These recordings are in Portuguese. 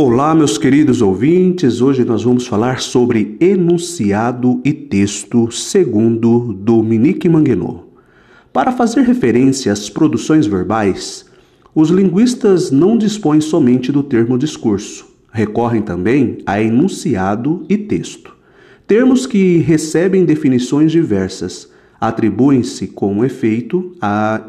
Olá, meus queridos ouvintes. Hoje nós vamos falar sobre enunciado e texto segundo Dominique Manguenot. Para fazer referência às produções verbais, os linguistas não dispõem somente do termo discurso, recorrem também a enunciado e texto. Termos que recebem definições diversas, atribuem-se com efeito a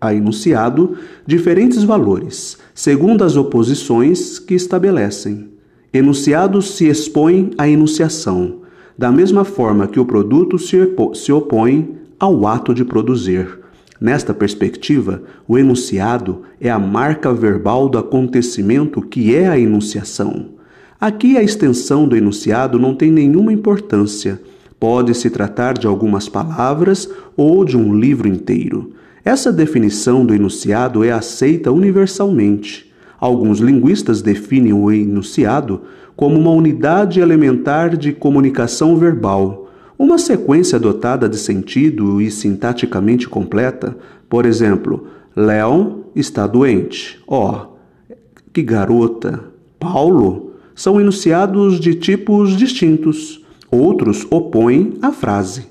a enunciado diferentes valores, segundo as oposições que estabelecem. Enunciado se expõe à enunciação, da mesma forma que o produto se opõe ao ato de produzir. Nesta perspectiva, o enunciado é a marca verbal do acontecimento que é a enunciação. Aqui a extensão do enunciado não tem nenhuma importância. Pode se tratar de algumas palavras ou de um livro inteiro. Essa definição do enunciado é aceita universalmente. Alguns linguistas definem o enunciado como uma unidade elementar de comunicação verbal, uma sequência dotada de sentido e sintaticamente completa. Por exemplo, Leon está doente. Ó, oh, que garota! Paulo são enunciados de tipos distintos. Outros opõem a frase.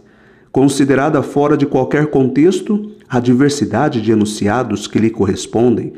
Considerada fora de qualquer contexto, a diversidade de enunciados que lhe correspondem,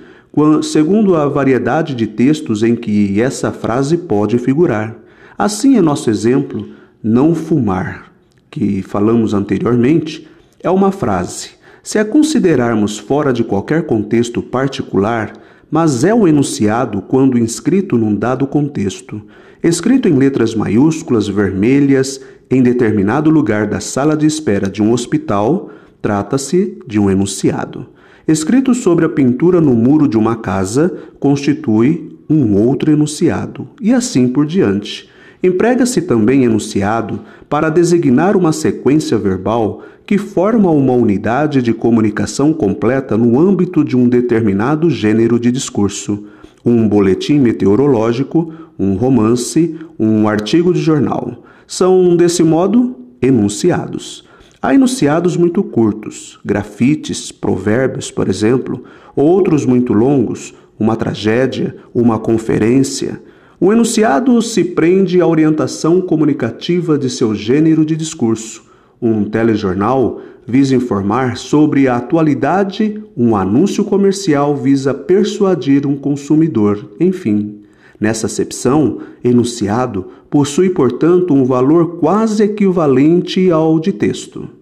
segundo a variedade de textos em que essa frase pode figurar. Assim é nosso exemplo, não fumar, que falamos anteriormente, é uma frase. Se a considerarmos fora de qualquer contexto particular, mas é o enunciado quando inscrito num dado contexto, escrito em letras maiúsculas vermelhas em determinado lugar da sala de espera de um hospital, Trata-se de um enunciado. Escrito sobre a pintura no muro de uma casa, constitui um outro enunciado, e assim por diante. Emprega-se também enunciado para designar uma sequência verbal que forma uma unidade de comunicação completa no âmbito de um determinado gênero de discurso, um boletim meteorológico, um romance, um artigo de jornal. São, desse modo, enunciados. Há enunciados muito curtos, grafites, provérbios, por exemplo, outros muito longos, uma tragédia, uma conferência. O enunciado se prende à orientação comunicativa de seu gênero de discurso. Um telejornal visa informar sobre a atualidade, um anúncio comercial visa persuadir um consumidor, enfim. Nessa acepção, enunciado possui, portanto, um valor quase equivalente ao de texto.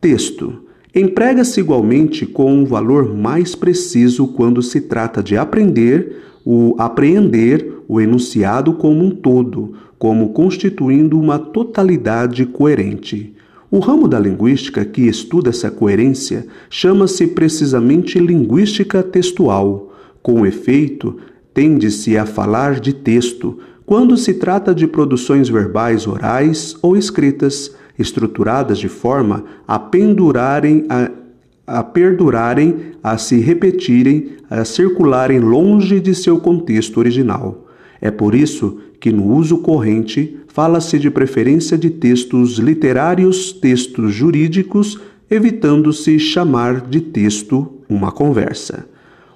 Texto. Emprega-se igualmente com um valor mais preciso quando se trata de aprender o apreender o enunciado como um todo, como constituindo uma totalidade coerente. O ramo da linguística que estuda essa coerência chama-se precisamente linguística textual. Com efeito, tende-se a falar de texto quando se trata de produções verbais orais ou escritas, estruturadas de forma a pendurarem, a, a perdurarem, a se repetirem, a circularem longe de seu contexto original. É por isso que no uso corrente fala-se de preferência de textos literários, textos jurídicos, evitando-se chamar de texto uma conversa.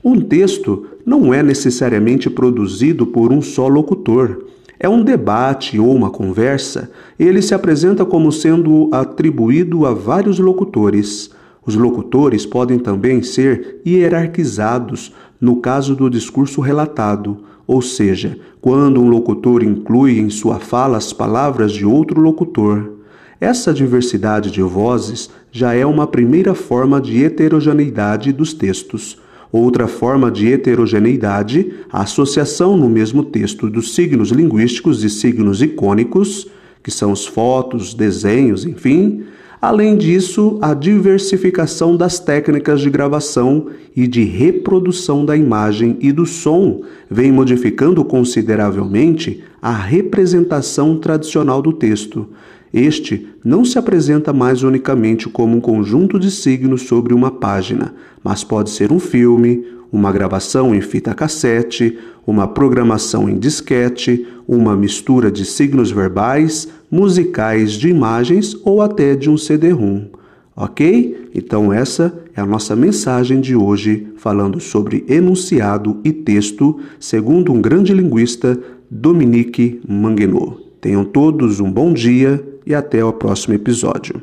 Um texto não é necessariamente produzido por um só locutor. É um debate ou uma conversa, ele se apresenta como sendo atribuído a vários locutores. Os locutores podem também ser hierarquizados no caso do discurso relatado, ou seja, quando um locutor inclui em sua fala as palavras de outro locutor. Essa diversidade de vozes já é uma primeira forma de heterogeneidade dos textos. Outra forma de heterogeneidade, a associação no mesmo texto dos signos linguísticos e signos icônicos, que são os fotos, desenhos, enfim. Além disso, a diversificação das técnicas de gravação e de reprodução da imagem e do som vem modificando consideravelmente a representação tradicional do texto. Este não se apresenta mais unicamente como um conjunto de signos sobre uma página, mas pode ser um filme, uma gravação em fita cassete, uma programação em disquete, uma mistura de signos verbais, musicais, de imagens ou até de um CD-ROM. Ok? Então, essa é a nossa mensagem de hoje, falando sobre enunciado e texto, segundo um grande linguista, Dominique Manguenot. Tenham todos um bom dia e até o próximo episódio.